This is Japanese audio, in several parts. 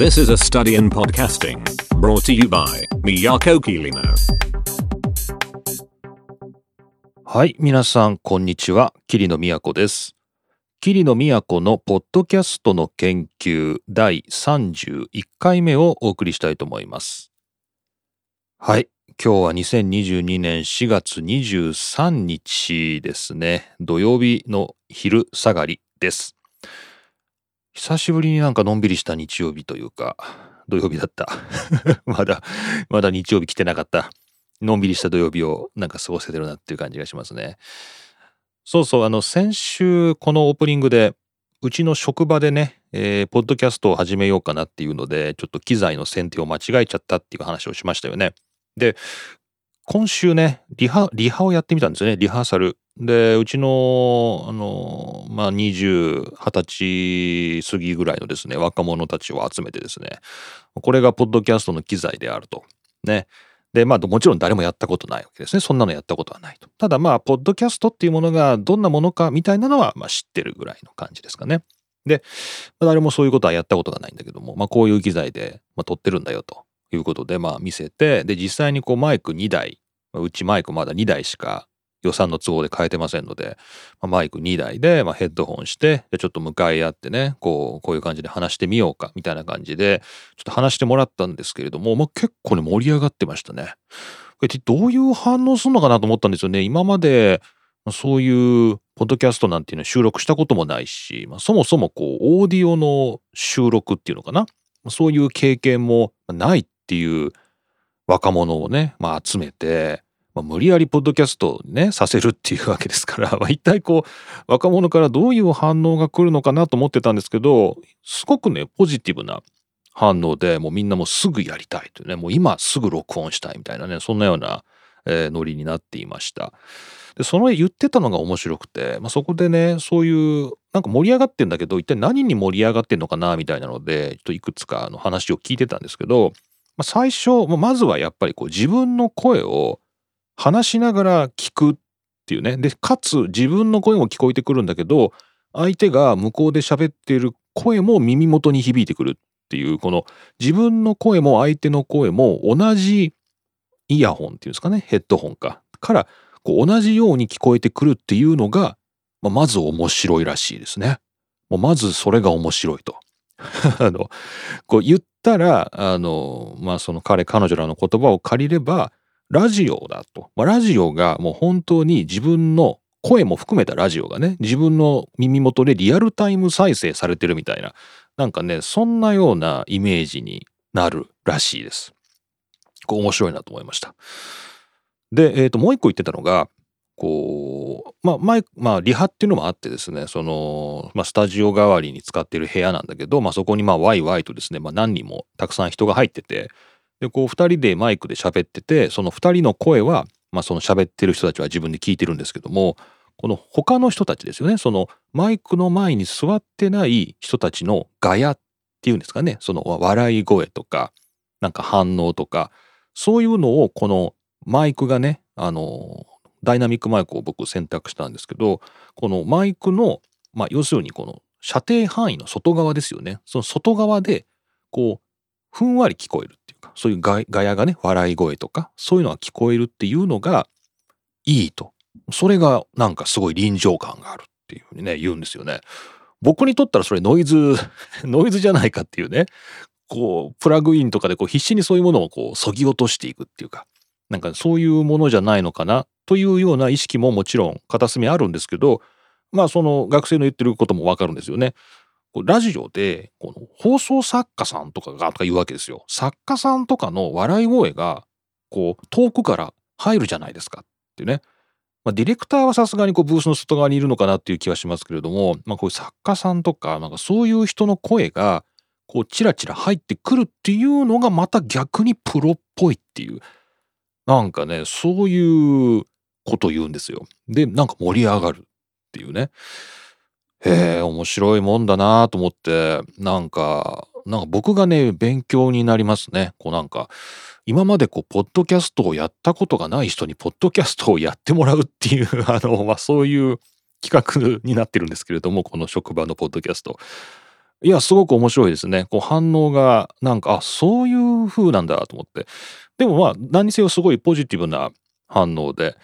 This is a study in podcasting brought to you by Miyako Kirino. はい、皆さん、こんにちは。桐野都です。桐野都のポッドキャストの研究第31回目をお送りしたいと思います。はい、今日は2022年4月23日ですね。土曜日の昼下がりです。久しぶりになんかのんびりした日曜日というか、土曜日だった。まだ、まだ日曜日来てなかった。のんびりした土曜日をなんか過ごせてるなっていう感じがしますね。そうそう、あの、先週このオープニングで、うちの職場でね、えーポッドキャストを始めようかなっていうので、ちょっと機材の選定を間違えちゃったっていう話をしましたよね。で、今週ね、リハ、リハをやってみたんですよね、リハーサル。で、うちの、あの、まあ、20、20歳過ぎぐらいのですね、若者たちを集めてですね、これがポッドキャストの機材であると。ね。で、まあ、もちろん誰もやったことないわけですね。そんなのやったことはないと。ただ、まあ、ポッドキャストっていうものがどんなものかみたいなのは、まあ、知ってるぐらいの感じですかね。で、誰もそういうことはやったことがないんだけども、まあ、こういう機材で、まあ、撮ってるんだよということで、まあ、見せて、で、実際にこう、マイク2台、うちマイクまだ2台しか予算の都合で変えてませんので、まあ、マイク2台で、まあ、ヘッドホンして、でちょっと向かい合ってね、こう、こういう感じで話してみようか、みたいな感じで、ちょっと話してもらったんですけれども、まあ、結構ね、盛り上がってましたね。どういう反応するのかなと思ったんですよね。今まで、そういうポッドキャストなんていうのは収録したこともないし、まあ、そもそもこう、オーディオの収録っていうのかな。そういう経験もないっていう若者をね、まあ、集めて、まあ、無理やりポッドキャストね、させるっていうわけですから、まあ、一体こう、若者からどういう反応が来るのかなと思ってたんですけど、すごくね、ポジティブな反応で、もうみんなもうすぐやりたいというね、もう今すぐ録音したいみたいなね、そんなような、えーノリになっていました。で、その言ってたのが面白くて、まあ、そこでね、そういう、なんか盛り上がってんだけど、一体何に盛り上がってんのかな、みたいなので、ちょっといくつかの話を聞いてたんですけど、最初、まずはやっぱりこう自分の声を話しながら聞くっていうね。で、かつ自分の声も聞こえてくるんだけど、相手が向こうで喋っている声も耳元に響いてくるっていう、この自分の声も相手の声も同じイヤホンっていうんですかね、ヘッドホンか。から、こう同じように聞こえてくるっていうのが、まあ、まず面白いらしいですね。もうまずそれが面白いと。あの、こう言ったら、あの、まあその彼、彼女らの言葉を借りれば、ラジオだと。まあ、ラジオがもう本当に自分の声も含めたラジオがね、自分の耳元でリアルタイム再生されてるみたいな、なんかね、そんなようなイメージになるらしいです。こう面白いなと思いました。で、えっ、と、もう一個言ってたのが、こう、まあ、前、まあ、リハっていうのもあってですね、その、まあ、スタジオ代わりに使ってる部屋なんだけど、まあ、そこにまあ、ワイワイとですね、まあ、何人もたくさん人が入ってて、で、こう、二人でマイクで喋ってて、その二人の声は、まあ、その喋ってる人たちは自分で聞いてるんですけども、この他の人たちですよね、そのマイクの前に座ってない人たちのガヤっていうんですかね、その笑い声とか、なんか反応とか、そういうのをこのマイクがね、あの、ダイナミックマイクを僕選択したんですけど、このマイクの、まあ、要するにこの射程範囲の外側ですよね。その外側で、こう、ふんわり聞こえるっていうか、そういうガヤがね、笑い声とか、そういうのが聞こえるっていうのがいいと。それがなんかすごい臨場感があるっていうふうにね、言うんですよね。僕にとったらそれノイズ、ノイズじゃないかっていうね、こう、プラグインとかでこう必死にそういうものをこう、そぎ落としていくっていうか、なんかそういうものじゃないのかなというような意識ももちろん片隅あるんですけど、まあその学生の言ってることもわかるんですよね。こうラジオでこの放送作家さんとかがとか言うわけですよ。作家さんとかの笑い声がこう遠くから入るじゃないですかっていうね。まあ、ディレクターはさすがにこうブースの外側にいるのかなっていう気はしますけれども、まあ、こういう作家さんとかなんかそういう人の声がこうチラチラ入ってくるっていうのがまた逆にプロっぽいっていうなんかねそういうこと言うんですよ。でなんか盛り上がるっていうね。へえ面白いもんだなと思ってなんかなんか僕がね勉強になりますね。こうなんか今までこうポッドキャストをやったことがない人にポッドキャストをやってもらうっていう あの、まあ、そういう企画になってるんですけれどもこの職場のポッドキャスト。いや、すごく面白いですね。こう反応が、なんか、あ、そういう風なんだと思って。でもまあ、何にせよすごいポジティブな反応で、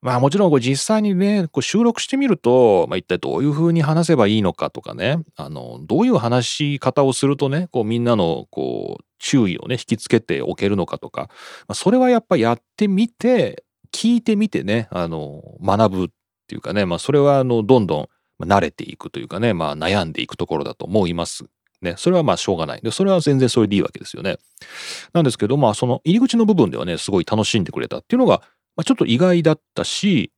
まあもちろんこれ実際にね、こう収録してみると、まあ一体どういう風に話せばいいのかとかね、あの、どういう話し方をするとね、こうみんなのこう注意をね、引きつけておけるのかとか、まあ、それはやっぱやってみて、聞いてみてね、あの、学ぶっていうかね、まあそれはあの、どんどん慣れていくというかね、まあ悩んでいくところだと思います。ね、それはまあしょうがない。で、それは全然それでいいわけですよね。なんですけど、まあその入り口の部分ではね、すごい楽しんでくれたっていうのが、まあ、ちょっと意外だったし、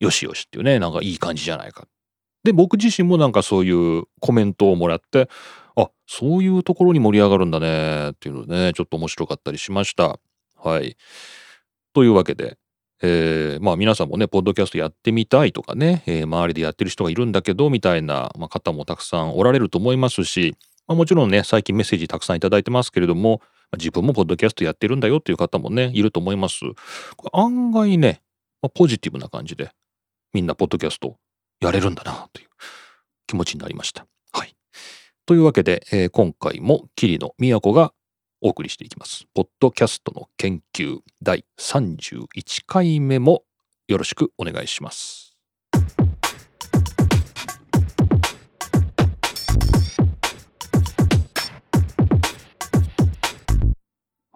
よしよしっていうね、なんかいい感じじゃないか。で、僕自身もなんかそういうコメントをもらって、あ、そういうところに盛り上がるんだねっていうのでね、ちょっと面白かったりしました。はい。というわけで、えー、まあ皆さんもね、ポッドキャストやってみたいとかね、えー、周りでやってる人がいるんだけど、みたいな、まあ、方もたくさんおられると思いますし、まあ、もちろんね、最近メッセージたくさんいただいてますけれども、自分もポッドキャストやってるんだよっていう方もね、いると思います。案外ね、ポジティブな感じで、みんなポッドキャストやれるんだなという気持ちになりました。はい。というわけで、えー、今回も桐野都がお送りしていきます。ポッドキャストの研究第31回目もよろしくお願いします。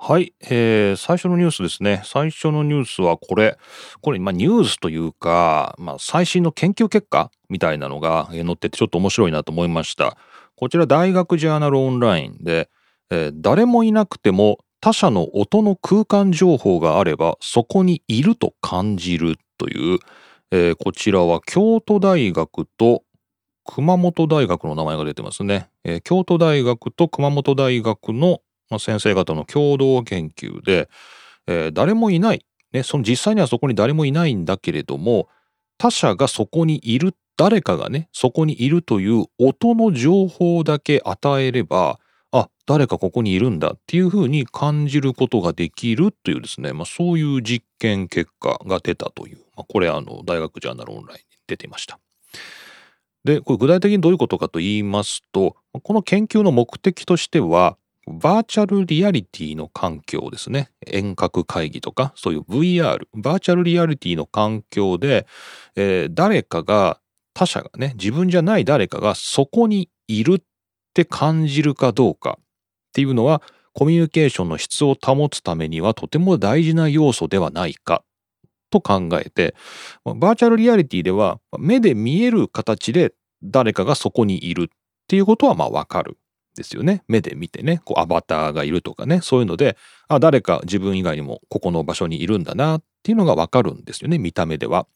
はい、えー、最初のニュースですね。最初のニュースはこれ。これ、まあ、ニュースというか、まあ、最新の研究結果みたいなのが載っててちょっと面白いなと思いました。こちら、大学ジャーナルオンラインで、えー、誰もいなくても他者の音の空間情報があればそこにいると感じるという、えー、こちらは京都大学と熊本大学の名前が出てますね。えー、京都大学と熊本大学のまあ、先生方の共同研究で、えー、誰もいない、ね、その実際にはそこに誰もいないんだけれども他者がそこにいる誰かがねそこにいるという音の情報だけ与えればあ誰かここにいるんだっていうふうに感じることができるというですね、まあ、そういう実験結果が出たという、まあ、これあの大学ジャーナルオンラインに出ていました。でこれ具体的にどういうことかと言いますとこの研究の目的としてはバーチャルリアリティの環境ですね。遠隔会議とか、そういう VR、バーチャルリアリティの環境で、えー、誰かが、他者がね、自分じゃない誰かがそこにいるって感じるかどうかっていうのは、コミュニケーションの質を保つためにはとても大事な要素ではないかと考えて、バーチャルリアリティでは目で見える形で誰かがそこにいるっていうことはまあわかる。ですよね。目で見てね、こうアバターがいるとかね、そういうので、あ、誰か自分以外にもここの場所にいるんだなっていうのがわかるんですよね、見た目では。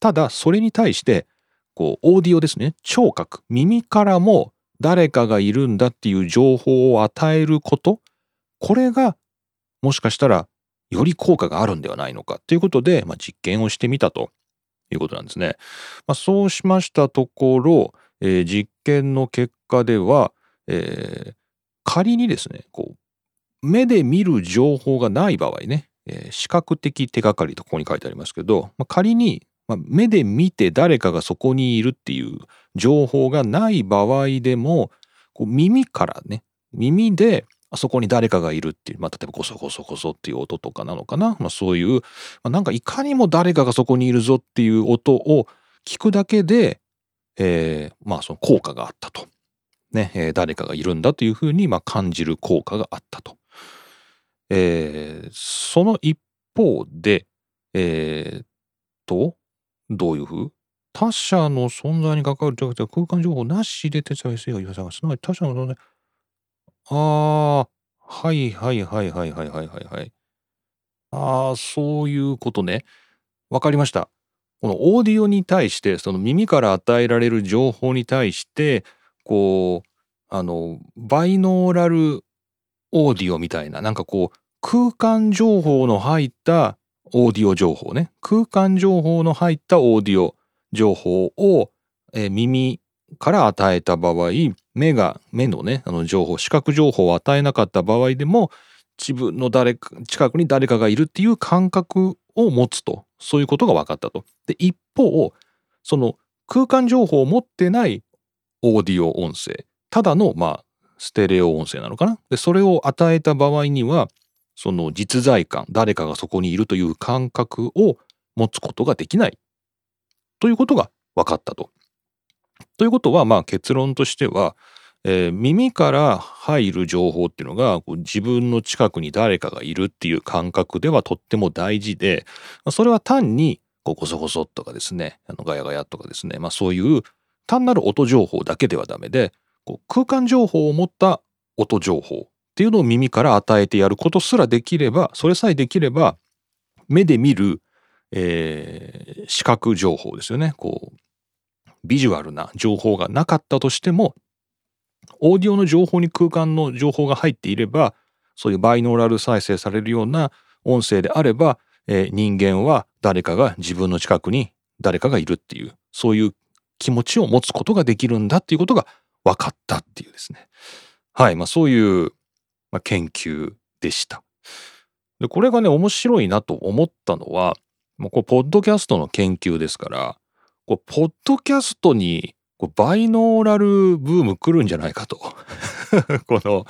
ただ、それに対して、こう、オーディオですね、聴覚、耳からも誰かがいるんだっていう情報を与えること、これが、もしかしたら、より効果があるんではないのかということで、まあ、実験をしてみたということなんですね。まあ、そうしましたところ、えー、実験の結果では、えー、仮にですね、こう、目で見る情報がない場合ね、えー、視覚的手がかりとここに書いてありますけど、まあ、仮に、まあ、目で見て誰かがそこにいるっていう情報がない場合でも、こう耳からね、耳であそこに誰かがいるっていう、まあ、例えばコソコソコソっていう音とかなのかな、まあ、そういう、まあ、なんかいかにも誰かがそこにいるぞっていう音を聞くだけで、えー、まあその効果があったと。ね、えー、誰かがいるんだというふうに、まあ、感じる効果があったと。えー、その一方で、えー、と、どういうふう？他者の存在に関わる空間情報なしで手伝い性が言わさがす。なわち他者の存在。ああはいはいはいはいはいはいはいはい。ああそういうことね。わかりました。このオーディオに対してその耳から与えられる情報に対してこう、あの、バイノーラルオーディオみたいな、なんかこう、空間情報の入ったオーディオ情報ね。空間情報の入ったオーディオ情報を、えー、耳から与えた場合、目が、目のね、あの情報、視覚情報を与えなかった場合でも、自分の誰か、近くに誰かがいるっていう感覚を持つと。そういうことが分かったと。で、一方、その空間情報を持ってないオーディオ音声。ただのまあステレオ音声なのかな？でそれを与えた場合にはその実在感誰かがそこにいるという感覚を持つことができない。ということが分かったと。ということはまあ結論としては、えー、耳から入る情報っていうのがこう自分の近くに誰かがいるっていう感覚ではとっても大事でそれは単にこうゴソゴソとかですねあのガヤガヤとかですね、まあ、そういう単なる音情報だけではダメでこう空間情報を持った音情報っていうのを耳から与えてやることすらできればそれさえできれば目で見る、えー、視覚情報ですよね。こうビジュアルな情報がなかったとしてもオーディオの情報に空間の情報が入っていればそういうバイノーラル再生されるような音声であれば、えー、人間は誰かが自分の近くに誰かがいるっていうそういう気持ちを持つことができるんだっていうことが分かったっていうですね。はい。まあそういうまあ、研究でした。でこれがね面白いなと思ったのはもうこうポッドキャストの研究ですからこうポッドキャストにこうバイノーラルブーム来るんじゃないかと。この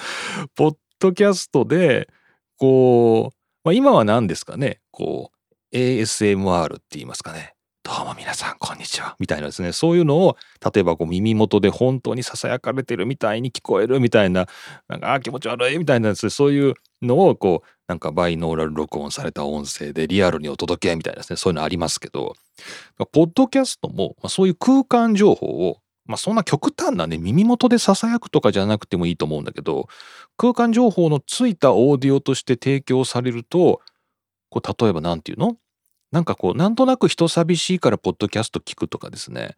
ポッドキャストでこう、まあ、今は何ですかね。こう ASMR って言いますかね。どうも皆さんこんにちは。みたいなですね。そういうのを例えばこう耳元で本当にささやかれてるみたいに聞こえるみたいななんかあ気持ち悪いみたいなですねそういうのをこうなんかバイノーラル録音された音声でリアルにお届けみたいなですね。そういうのありますけどポッドキャストも、ま、そういう空間情報をまあそんな極端なね耳元でささやくとかじゃなくてもいいと思うんだけど空間情報のついたオーディオとして提供されるとこう例えば何て言うの？なんかこうなんとなく人寂しいからポッドキャスト聞くとかですね。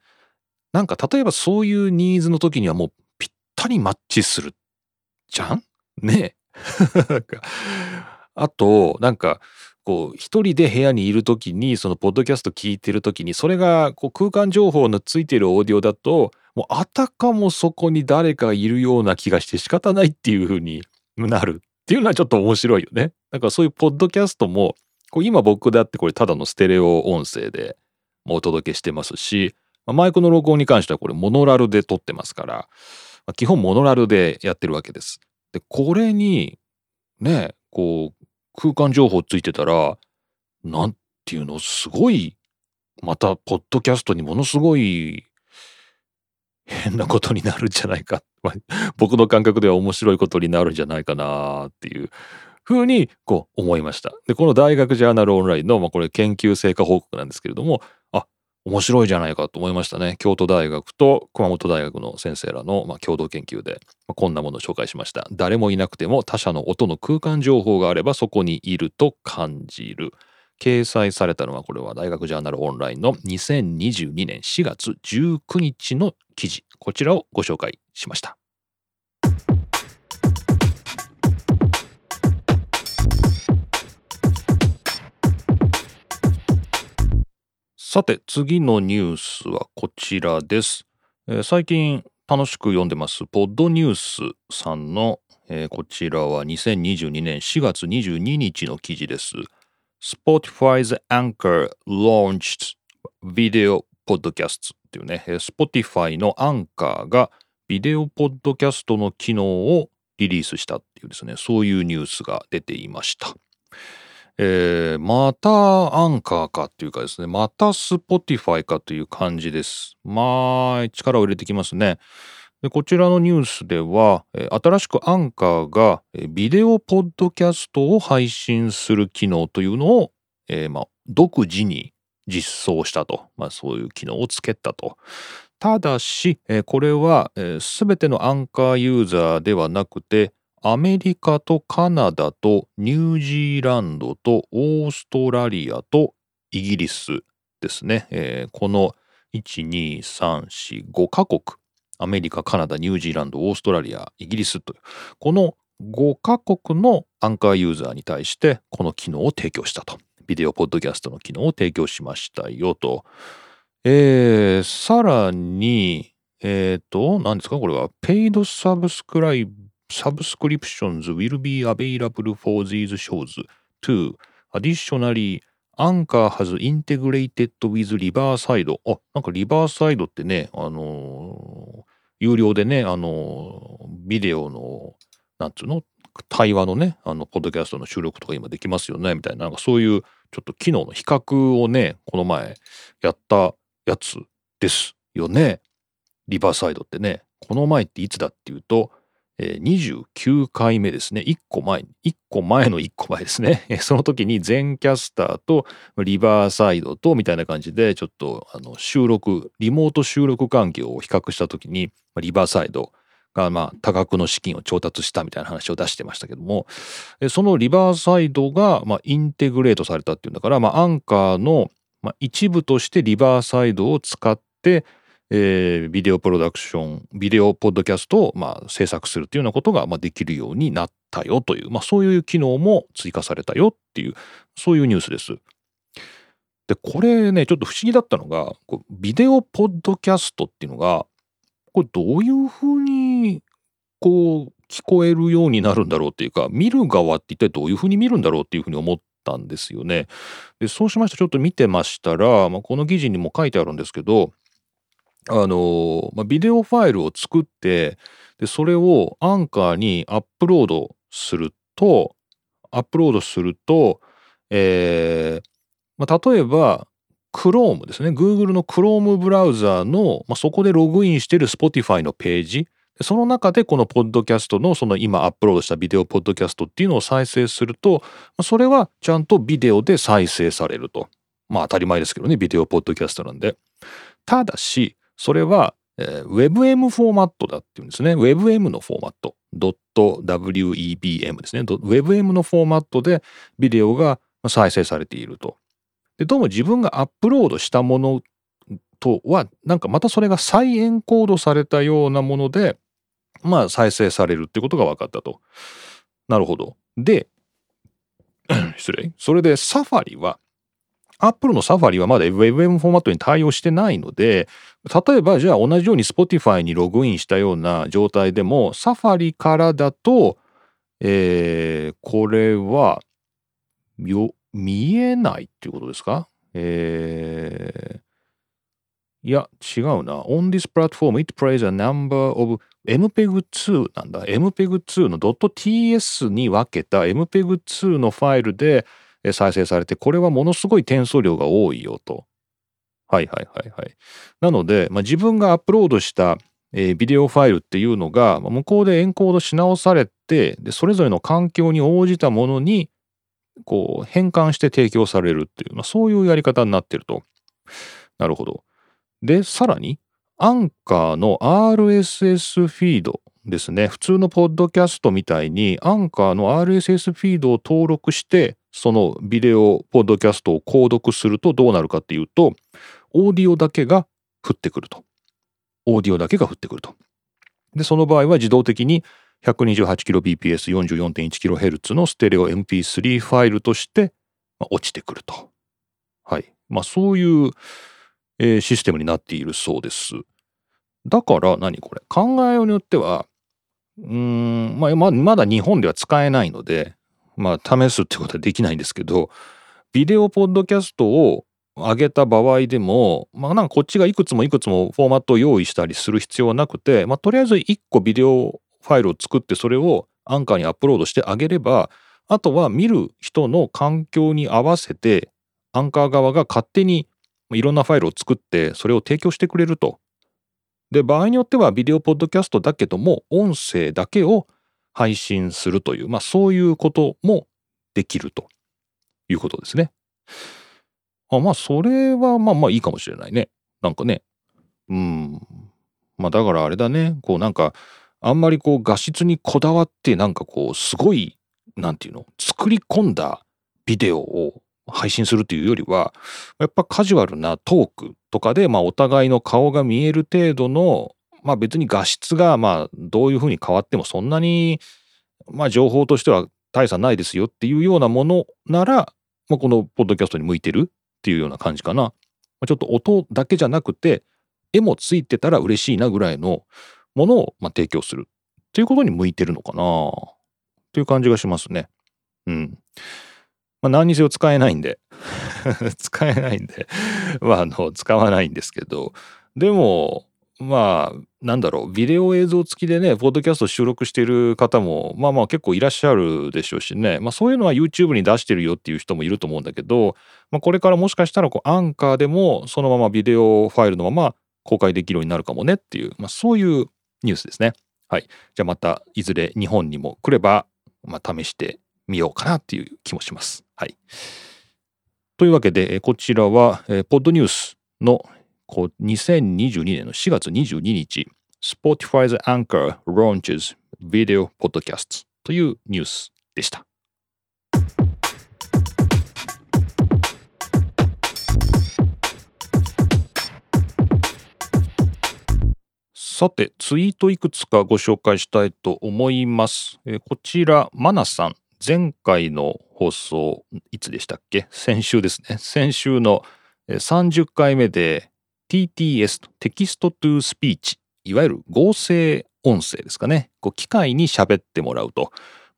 なんか例えばそういうニーズの時にはもうぴったりマッチするじゃん？ね。えあとなんかこう一人で部屋にいる時にそのポッドキャスト聞いてる時にそれがこう空間情報のついてるオーディオだともうあたかもそこに誰かいるような気がして仕方ないっていう風になるっていうのはちょっと面白いよね。だかそういうポッドキャストもこれ今僕だってこれただのステレオ音声でお届けしてますし、マイクの録音に関してはこれモノラルで撮ってますから、基本モノラルでやってるわけです。で、これにね、こう空間情報ついてたら、なんていうの、すごい、また、ポッドキャストにものすごい変なことになるんじゃないか。僕の感覚では面白いことになるんじゃないかなっていうふうにこう思いました。で、この大学ジャーナルオンラインの、まあ、これ研究成果報告なんですけれども、あ、面白いじゃないかと思いましたね。京都大学と熊本大学の先生らの、まあ、共同研究で、まあ、こんなものを紹介しました。誰もいなくても他者の音の空間情報があればそこにいると感じる。掲載されたのはこれは大学ジャーナルオンラインの2022年4月19日の記事。こちらをご紹介しました。さて次のニュースはこちらです、えー、最近楽しく読んでますポッドニュースさんの、えー、こちらは2022年4月22日の記事です。Spotify's Anchor launched video podcasts っていうね Spotify のアンカーがビデオポッドキャストの機能をリリースしたっていうですねそういうニュースが出ていました。えー、またアンカーかっていうかですね、また Spotify かという感じです。まあ、力を入れてきますね。でこちらのニュースでは、新しくアンカーがビデオポッドキャストを配信する機能というのを、えー、まあ、独自に実装したと、まあ、そういう機能をつけたと。ただし、これはすべてのアンカーユーザーではなくて、アメリカとカナダとニュージーランドとオーストラリアとイギリスですね。えー、この1,2,3,4,5カ国アメリカ、カナダ、ニュージーランド、オーストラリア、イギリスというこの5カ国のアンカーユーザーに対してこの機能を提供したと。ビデオポッドキャストの機能を提供しましたよと。えー、さらに、えっ、ー、と、何ですか？これは、ペイドサブスクライ subscriptions will be available for these shows too. Additionally, Anchor has integrated with Riverside. あ、なんかリバーサイドってね、あの有料でね、あの、ビデオの、なんつうの、対話のね、あの、ポッドキャストの収録とか今できますよね、みたいな、なんかそういうちょっと機能の比較をね、この前やったやつですよね。リバーサイドってね。この前っていつだっていうと、え、29回目ですね。1個前、1個前の1個前ですね。その時に全キャスターとリバーサイドとみたいな感じでちょっとあの収録、リモート収録環境を比較した時にリバーサイドがまあ多額の資金を調達したみたいな話を出してましたけども、そのリバーサイドがまあインテグレートされたっていうんだから、まあアンカーのま一部としてリバーサイドを使ってえー、ビデオプロダクション、ビデオポッドキャストを、まあ、制作するっていうようなことが、まあ、できるようになったよという、まあ、そういう機能も追加されたよっていう、そういうニュースです。で、これね、ちょっと不思議だったのが、こうビデオポッドキャストっていうのが、これどういうふうに、こう、聞こえるようになるんだろうっていうか、見る側って一体どういうふうに見るんだろうっていうふうに思ったんですよね。で、そうしましてちょっと見てましたら、まあ、この記事にも書いてあるんですけど、あの、まあ、ビデオファイルを作って、で、それをアンカーにアップロードすると、アップロードすると、えー、まあ、例えば、Chrome ですね。Google の Chrome ブラウザーの、まあ、そこでログインしてる Spotify のページ、その中でこのポッドキャストのその今アップロードしたビデオポッドキャストっていうのを再生すると、それはちゃんとビデオで再生されると。まあ当たり前ですけどね、ビデオポッドキャストなんで。ただし、それは、えー、WebM フォーマットだっていうんですね。WebM のフォーマット。.webm ですね。WebM のフォーマットでビデオが再生されていると。で、どうも自分がアップロードしたものとは、なんかまたそれが再エンコードされたようなもので、まあ再生されるってことが分かったと。なるほど。で、失礼。それでサファリは Apple のサファリはまだ WebM フォーマットに対応してないので、例えばじゃあ同じように Spotify にログインしたような状態でも、サファリからだと、えー、これは、よ見えないっていうことですか？えー、いや、違うな。On this platform, it plays a number of MPEG2 なんだ。MPEG2 の .ts に分けた MPEG2 のファイルで、再生されて、これはものすごい転送量が多いよと。はいはいはいはい。なので、まあ、自分がアップロードした、えー、ビデオファイルっていうのが、向こうでエンコードし直されて、で、それぞれの環境に応じたものに、こう、変換して提供されるっていう、まあ、そういうやり方になってると。なるほど。で、さらに、アンカーの RSS フィードですね。普通のポッドキャストみたいに、アンカーの RSS フィードを登録して、そのビデオポッドキャストを購読するとどうなるかっていうと、オーディオだけが降ってくると。オーディオだけが降ってくると。で、その場合は自動的に 128kbps44.1kHz のステレオ MP3 ファイルとして落ちてくると。はい。まあそういう、システムになっているそうです。だから何これ？考えようによっては、うーん、まあ、まだ日本では使えないので、まあ、試すってことはできないんですけど、ビデオポッドキャストを上げた場合でも、まあ、なんかこっちがいくつもいくつもフォーマットを用意したりする必要はなくて、まあ、とりあえず1個ビデオファイルを作ってそれをアンカーにアップロードしてあげれば、あとは見る人の環境に合わせて、アンカー側が勝手にいろんなファイルを作ってそれを提供してくれると。で、場合によってはビデオポッドキャストだけども、音声だけを配信するという、まあそういうこともできるということですね。あまあそれはまあまあいいかもしれないね。なんかね。うん。まあだからあれだね。こうなんかあんまりこう画質にこだわってなんかこうすごいなんていうの？作り込んだビデオを配信するというよりはやっぱカジュアルなトークとかでまあお互いの顔が見える程度のまあ別に画質がまあどういうふうに変わってもそんなにまあ情報としては大差ないですよっていうようなものなら、まあ、このポッドキャストに向いてるっていうような感じかな。まあ、ちょっと音だけじゃなくて絵もついてたら嬉しいなぐらいのものをまあ提供するっていうことに向いてるのかなっていう感じがしますね。うん。まあ、何にせよ使えないんで 使えないんでまあ、あの、使わないんですけど、でも、まあなんだろうビデオ映像付きでねポッドキャスト収録している方もまあまあ結構いらっしゃるでしょうしね、まあ、そういうのは YouTube に出してるよっていう人もいると思うんだけど、まあ、これからもしかしたらこうアンカーでもそのままビデオファイルのまま公開できるようになるかもねっていう、まあ、そういうニュースですね。はい。じゃあまたいずれ日本にも来れば、まあ、試してみようかなっていう気もします。はい。というわけで、こちらは、ポッドニュースのこう2022年の4月22日、Spotify's Anchor launches video podcasts というニュースでした。さて、ツイートいくつかご紹介したいと思います。え、こちら、マナさん、前回の放送、いつでしたっけ？先週ですね。先週の30回目で TTS、 text to speech、いわゆる合成音声ですかね。こう機械に喋ってもらうと。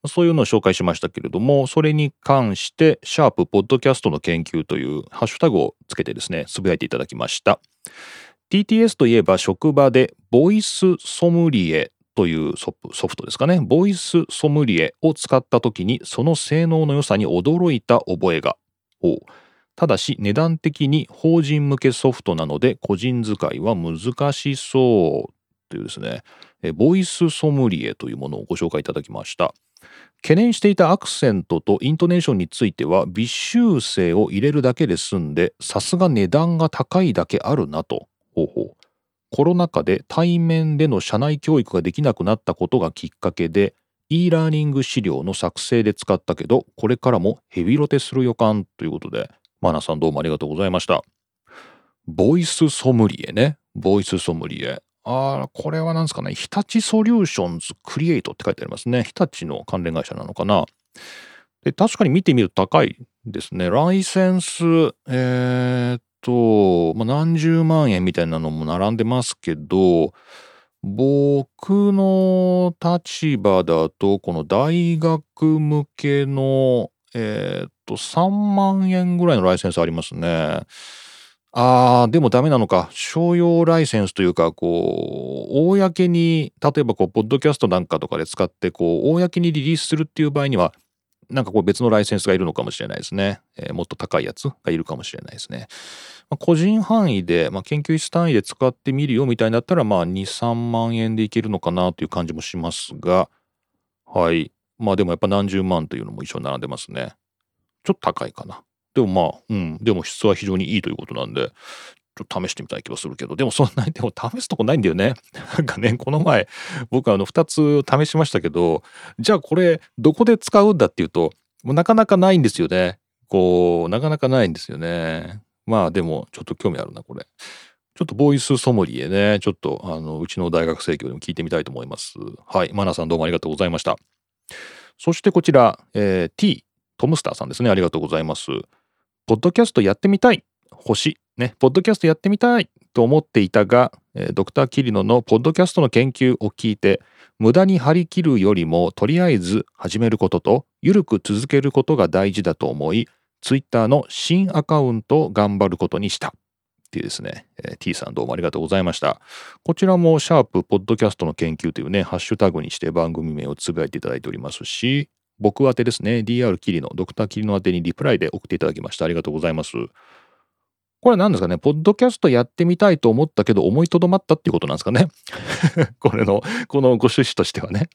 そういうのを紹介しましたけれども、それに関して、シャープポッドキャストの研究というハッシュタグをつけてですね、つぶやいていただきました。TTS といえば職場でボイスソムリエというソフトですかね。ボイスソムリエを使った時にその性能の良さに驚いた覚えが。おただし値段的に法人向けソフトなので個人使いは難しそうというですね、ボイスソムリエというものをご紹介いただきました。懸念していたアクセントとイントネーションについては微修正を入れるだけで済んでさすが値段が高いだけあるなと。ほうほうコロナ禍で対面での社内教育ができなくなったことがきっかけで e ラーニング資料の作成で使ったけどこれからもヘビロテする予感ということでマナさんどうもありがとうございました。ボイスソムリエね。ボイスソムリエ。ああ、これは何ですかね。日立ソリューションズクリエイトって書いてありますね。日立の関連会社なのかな。で確かに見てみると高いですね。ライセンス、えー、っと、まあ、何十万円みたいなのも並んでますけど、僕の立場だと、この大学向けのえー、っと、3万円ぐらいのライセンスありますね。ああ、でもダメなのか。商用ライセンスというか、こう、公に、例えばこう、ポッドキャストなんかとかで使って、こう、公にリリースするっていう場合には、なんかこう別のライセンスがいるのかもしれないですね。えー、もっと高いやつがいるかもしれないですね。まあ、個人範囲で、まあ、研究室単位で使ってみるよみたいになったら、まあ2、3万円でいけるのかなという感じもしますが、はい。まあでもやっぱ何十万というのも一緒に並んでますね。ちょっと高いかな。でもまあ、うん。でも質は非常にいいということなんで、ちょっと試してみたい気がするけど、でもそんなに、でも試すとこないんだよね。なんかね、この前、僕あの2つ試しましたけど、じゃあこれどこで使うんだっていうと、もうなかなかないんですよね。こう、なかなかないんですよね。まあでも、ちょっと興味あるな、これ。ちょっとボイスソムリエね、ちょっとあの、うちの大学生協でも聞いてみたいと思います。はい。マナさんどうもありがとうございました。そしてこちら、えー、T、トムスターさんですね。ありがとうございます。ポッドキャストやってみたい。星。ね。ポッドキャストやってみたいと思っていたが、えー、ドクター・キリノのポッドキャストの研究を聞いて、無駄に張り切るよりも、とりあえず始めることと、ゆるく続けることが大事だと思い、ツイッターの新アカウントを頑張ることにした。っていうですね、えー、T さんどうもありがとうございました。こちらもシャープポッドキャストの研究というね、ハッシュタグにして番組名をつぶやいていただいておりますし、僕宛てですね、DR キリの、ドクターキリの宛てにリプライで送っていただきました。ありがとうございます。これ何ですかね、ポッドキャストやってみたいと思ったけど思いとどまったっていうことなんですかね。これの、このご趣旨としてはね。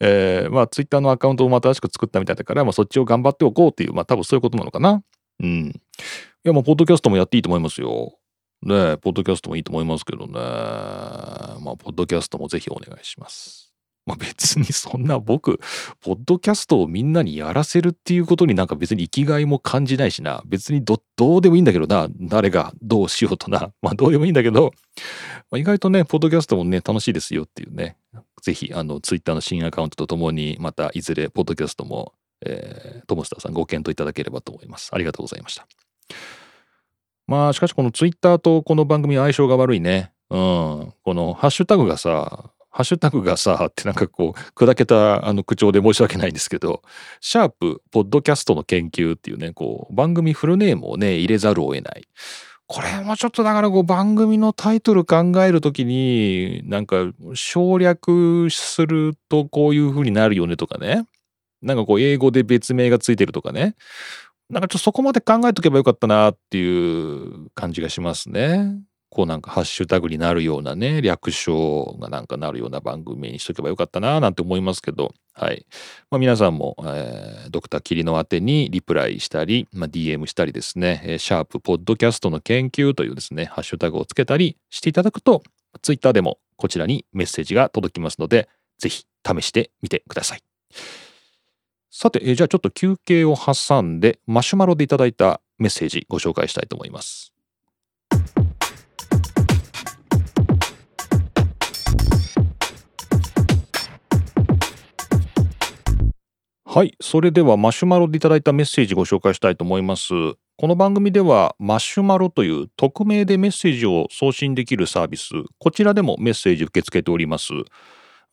えー、まあ、ツイッターのアカウントを新しく作ったみたいだから、まあ、そっちを頑張っておこうっていう、まあ、多分そういうことなのかな。うん。いや、もう、ポッドキャストもやっていいと思いますよ。ねポッドキャストもいいと思いますけどね。まあ、ポッドキャストもぜひお願いします。まあ、別にそんな僕、ポッドキャストをみんなにやらせるっていうことになんか別に生きがいも感じないしな。別にど、どうでもいいんだけどな。誰がどうしようとな。まあどうでもいいんだけど、まあ、意外とね、ポッドキャストもね、楽しいですよっていうね。ぜひ、あの、ツイッターの新アカウントとともに、またいずれ、ポッドキャストも、えー、トモスターさんご検討いただければと思います。ありがとうございました。まあ、しかしこのツイッターとこの番組相性が悪いね。うん。このハッシュタグがさ、ハッシュタグがさ、ってなんかこう、砕けたあの口調で申し訳ないんですけど、シャープ、ポッドキャストの研究っていうね、こう、番組フルネームをね、入れざるを得ない。これもちょっとだからこう番組のタイトル考えるときになんか省略するとこういう風になるよねとかねなんかこう英語で別名がついてるとかねなんかちょっとそこまで考えとけばよかったなっていう感じがしますね。こうなんかハッシュタグになるようなね、略称がなんかなるような番組にしとけばよかったななんて思いますけど、はい。まあ、皆さんも、えー、ドクターキリの宛てにリプライしたり、まあ、DM したりですね、えー、シャープポッドキャストの研究というですね、ハッシュタグをつけたりしていただくと、ツイッターでもこちらにメッセージが届きますので、ぜひ試してみてください。さて、えー、じゃあちょっと休憩を挟んで、マシュマロでいただいたメッセージご紹介したいと思います。はい。それではマシュマロでいただいたメッセージご紹介したいと思います。この番組ではマシュマロという匿名でメッセージを送信できるサービス、こちらでもメッセージ受け付けております。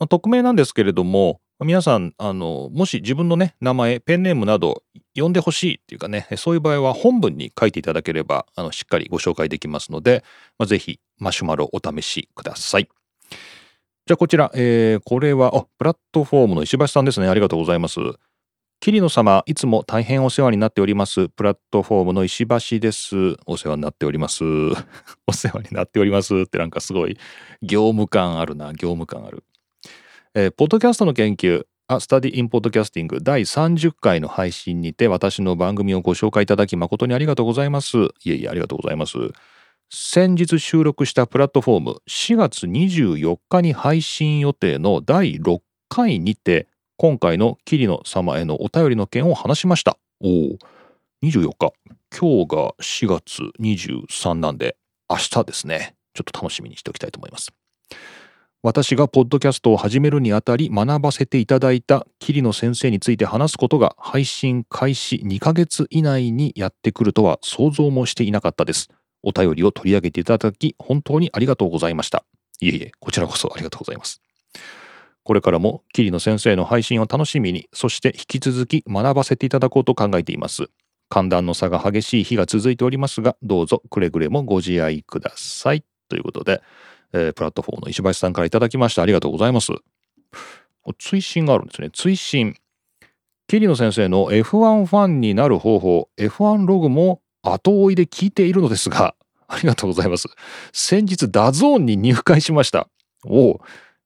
匿名なんですけれども、皆さん、あの、もし自分のね、名前、ペンネームなど呼んでほしいっていうかね、そういう場合は本文に書いていただければ、あの、しっかりご紹介できますので、まあ、ぜひ、マシュマロお試しください。じゃあこちら、えー、これは、あ、プラットフォームの石橋さんですね。ありがとうございます。桐野様、いつも大変お世話になっております。プラットフォームの石橋です。お世話になっております。お世話になっておりますってなんかすごい業務感あるな、業務感ある。えー、ポッドキャストの研究、A Study in Podcasting 第30回の配信にて私の番組をご紹介いただき誠にありがとうございます。いえいえ、ありがとうございます。先日収録したプラットフォーム4月24日に配信予定の第6回にて今回の桐野様へのお便りの件を話しました。おお、24日。今日が4月23なんで明日ですね。ちょっと楽しみにしておきたいと思います。私がポッドキャストを始めるにあたり学ばせていただいた桐野先生について話すことが配信開始2ヶ月以内にやってくるとは想像もしていなかったです。お便りを取り上げていただき本当にありがとうございました。いえいえ、こちらこそありがとうございます。これからも桐野先生の配信を楽しみに、そして引き続き学ばせていただこうと考えています。寒暖の差が激しい日が続いておりますが、どうぞくれぐれもご自愛ください。ということで、えー、プラットフォームの石橋さんからいただきましたありがとうございます。追伸があるんですね。追伸。桐野先生の F1 ファンになる方法、F1 ログも後追いで聞いているのですが、ありがとうございます。先日 DAZN に入会しました。おお、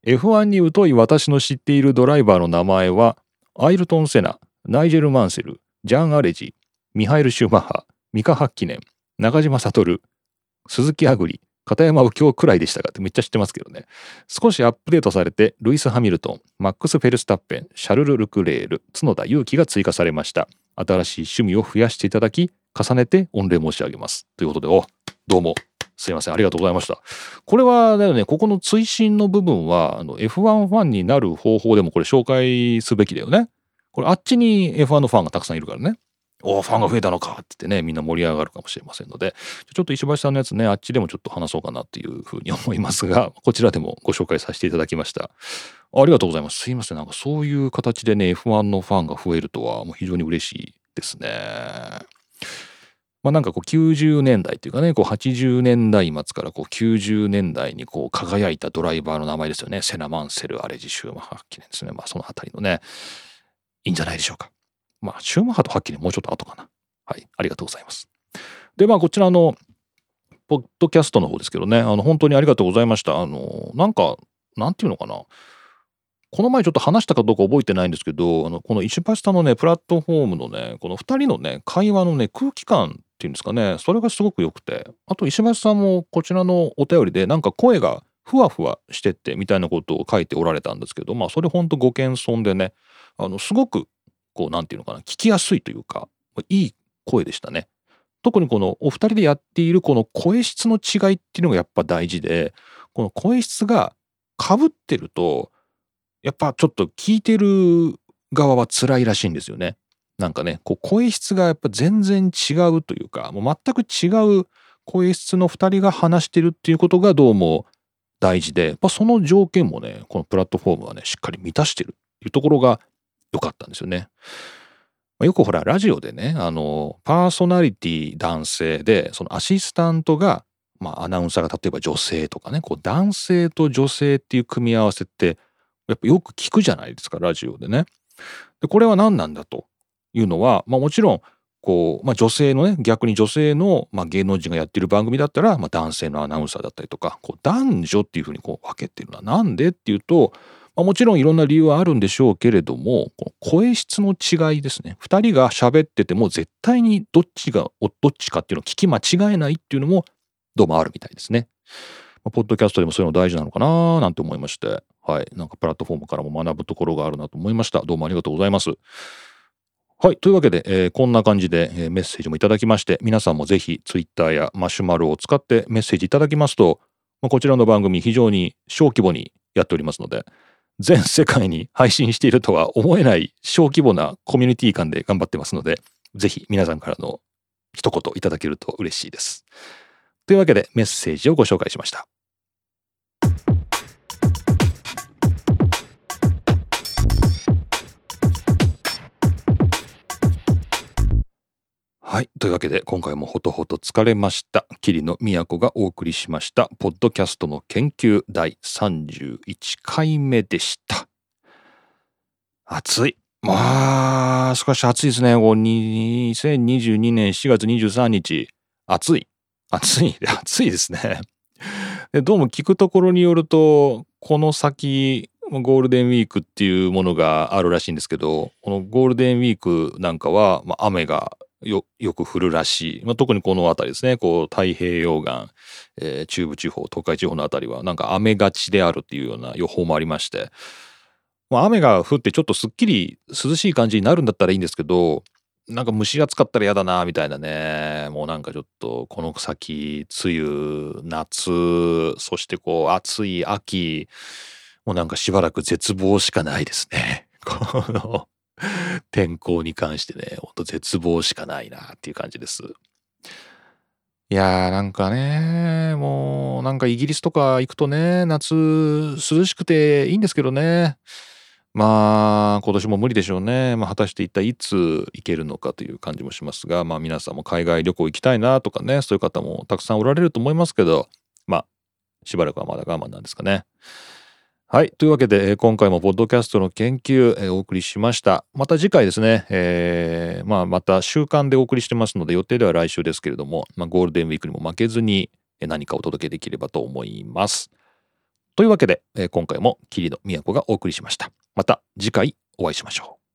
F1 に疎い私の知っているドライバーの名前は、アイルトン・セナ、ナイジェル・マンセル、ジャン・アレジ、ミハイル・シューマッハ、ミカ・ハッキネン、中島悟、鈴木アグリ、片山右京くらいでしたか？ってめっちゃ知ってますけどね。少しアップデートされて、ルイス・ハミルトン、マックス・フェルスタッペン、シャルル・ルクレール、角田祐希が追加されました。新しい趣味を増やしていただき、重ねて御礼申し上げます。ということで、お、どうも、すいません、ありがとうございました。これは、だよね、ここの追伸の部分は、あの F1 ファンになる方法でもこれ紹介すべきだよね。これあっちに F1 のファンがたくさんいるからね。おお、ファンが増えたのかって言ってね、みんな盛り上がるかもしれませんので、ちょっと石橋さんのやつね、あっちでもちょっと話そうかなっていうふうに思いますが、こちらでもご紹介させていただきました。ありがとうございます。すいません。なんかそういう形でね、F1 のファンが増えるとは、もう非常に嬉しいですね。まあなんかこう90年代っていうかね、こう80年代末からこう90年代にこう輝いたドライバーの名前ですよね。セナ・マンセル、アレジ・シューマッハ記念ですね。まあそのあたりのね、いいんじゃないでしょうか。まあ、シューマッハとハッキリもうちょっと後かな。はい、ありがとうございます。で、まあ、こちらの、ポッドキャストの方ですけどね、あの、本当にありがとうございました。あの、なんか、なんていうのかな。この前ちょっと話したかどうか覚えてないんですけど、あの、この石橋さんのね、プラットフォームのね、この2人のね、会話のね、空気感っていうんですかね、それがすごく良くて、あと石橋さんもこちらのお便りで、なんか声がふわふわしてってみたいなことを書いておられたんですけど、まあ、それほんとご謙遜でね、あの、すごくこう、なんていうのかな、聞きやすいというか、いい声でしたね。特にこのお二人でやっているこの声質の違いっていうのがやっぱ大事で、この声質が被ってると、やっぱちょっと聞いてる側は辛いらしいんですよね。なんかね、こう声質がやっぱ全然違うというか、もう全く違う声質の二人が話してるっていうことがどうも大事で、やっぱその条件もね、このプラットフォームはね、しっかり満たしてるっていうところが良かったんですよね。まあよくほらラジオでねあのパーソナリティ男性でそのアシスタントが、まあ、アナウンサーが例えば女性とかねこう男性と女性っていう組み合わせってやっぱよく聞くじゃないですかラジオでね。でこれは何なんだというのは、まあ、もちろんこう、まあ、女性のね逆に女性の、まあ、芸能人がやってる番組だったら、まあ、男性のアナウンサーだったりとかこう男女っていうふうにこう分けてるのはなんでっていうと、まあ、もちろんいろんな理由はあるんでしょうけれどもこの声質の違いですね2人が喋ってても絶対にどっちがどっちかっていうのを聞き間違えないっていうのもどうもあるみたいですね。まあ、ポッドキャストでもそういうの大事なのかななんて思いましてはいなんかプラットフォームからも学ぶところがあるなと思いましたどうもありがとうございます。はい。というわけで、えー、こんな感じで、えー、メッセージもいただきまして、皆さんもぜひ Twitter やマシュマロを使ってメッセージいただきますと、まあ、こちらの番組非常に小規模にやっておりますので、全世界に配信しているとは思えない小規模なコミュニティ間で頑張ってますので、ぜひ皆さんからの一言いただけると嬉しいです。というわけでメッセージをご紹介しました。はい。というわけで、今回もほとほと疲れました。桐野都がお送りしました、ポッドキャストの研究第31回目でした。暑い。まあ、少し暑いですね。2022年4月23日。暑い。暑い。暑いですね。どうも聞くところによると、この先、ゴールデンウィークっていうものがあるらしいんですけど、このゴールデンウィークなんかは、まあ、雨がよよく降るらしい、まあ、特にこの辺りですね。こう太平洋岸、えー、中部地方東海地方の辺りはなんか雨がちであるっていうような予報もありまして、まあ、雨が降ってちょっとすっきり涼しい感じになるんだったらいいんですけどなんか蒸し暑かったら嫌だなみたいなね。もうなんかちょっとこの先梅雨夏そしてこう暑い秋もうなんかしばらく絶望しかないですね。この 天候に関してね、ほんと絶望しかないなっていう感じです。いやーなんかね、もうなんかイギリスとか行くとね、夏涼しくていいんですけどね。まあ今年も無理でしょうね。まあ果たして一体いつ行けるのかという感じもしますが、まあ皆さんも海外旅行行きたいなとかね、そういう方もたくさんおられると思いますけど、まあしばらくはまだ我慢なんですかね。はい。というわけで、今回もポッドキャストの研究、え、お送りしました。また次回ですね、えー、まあ、また週間でお送りしてますので、予定では来週ですけれども、まあ、ゴールデンウィークにも負けずに何かお届けできればと思います。というわけで、今回も桐野都がお送りしました。また次回お会いしましょう。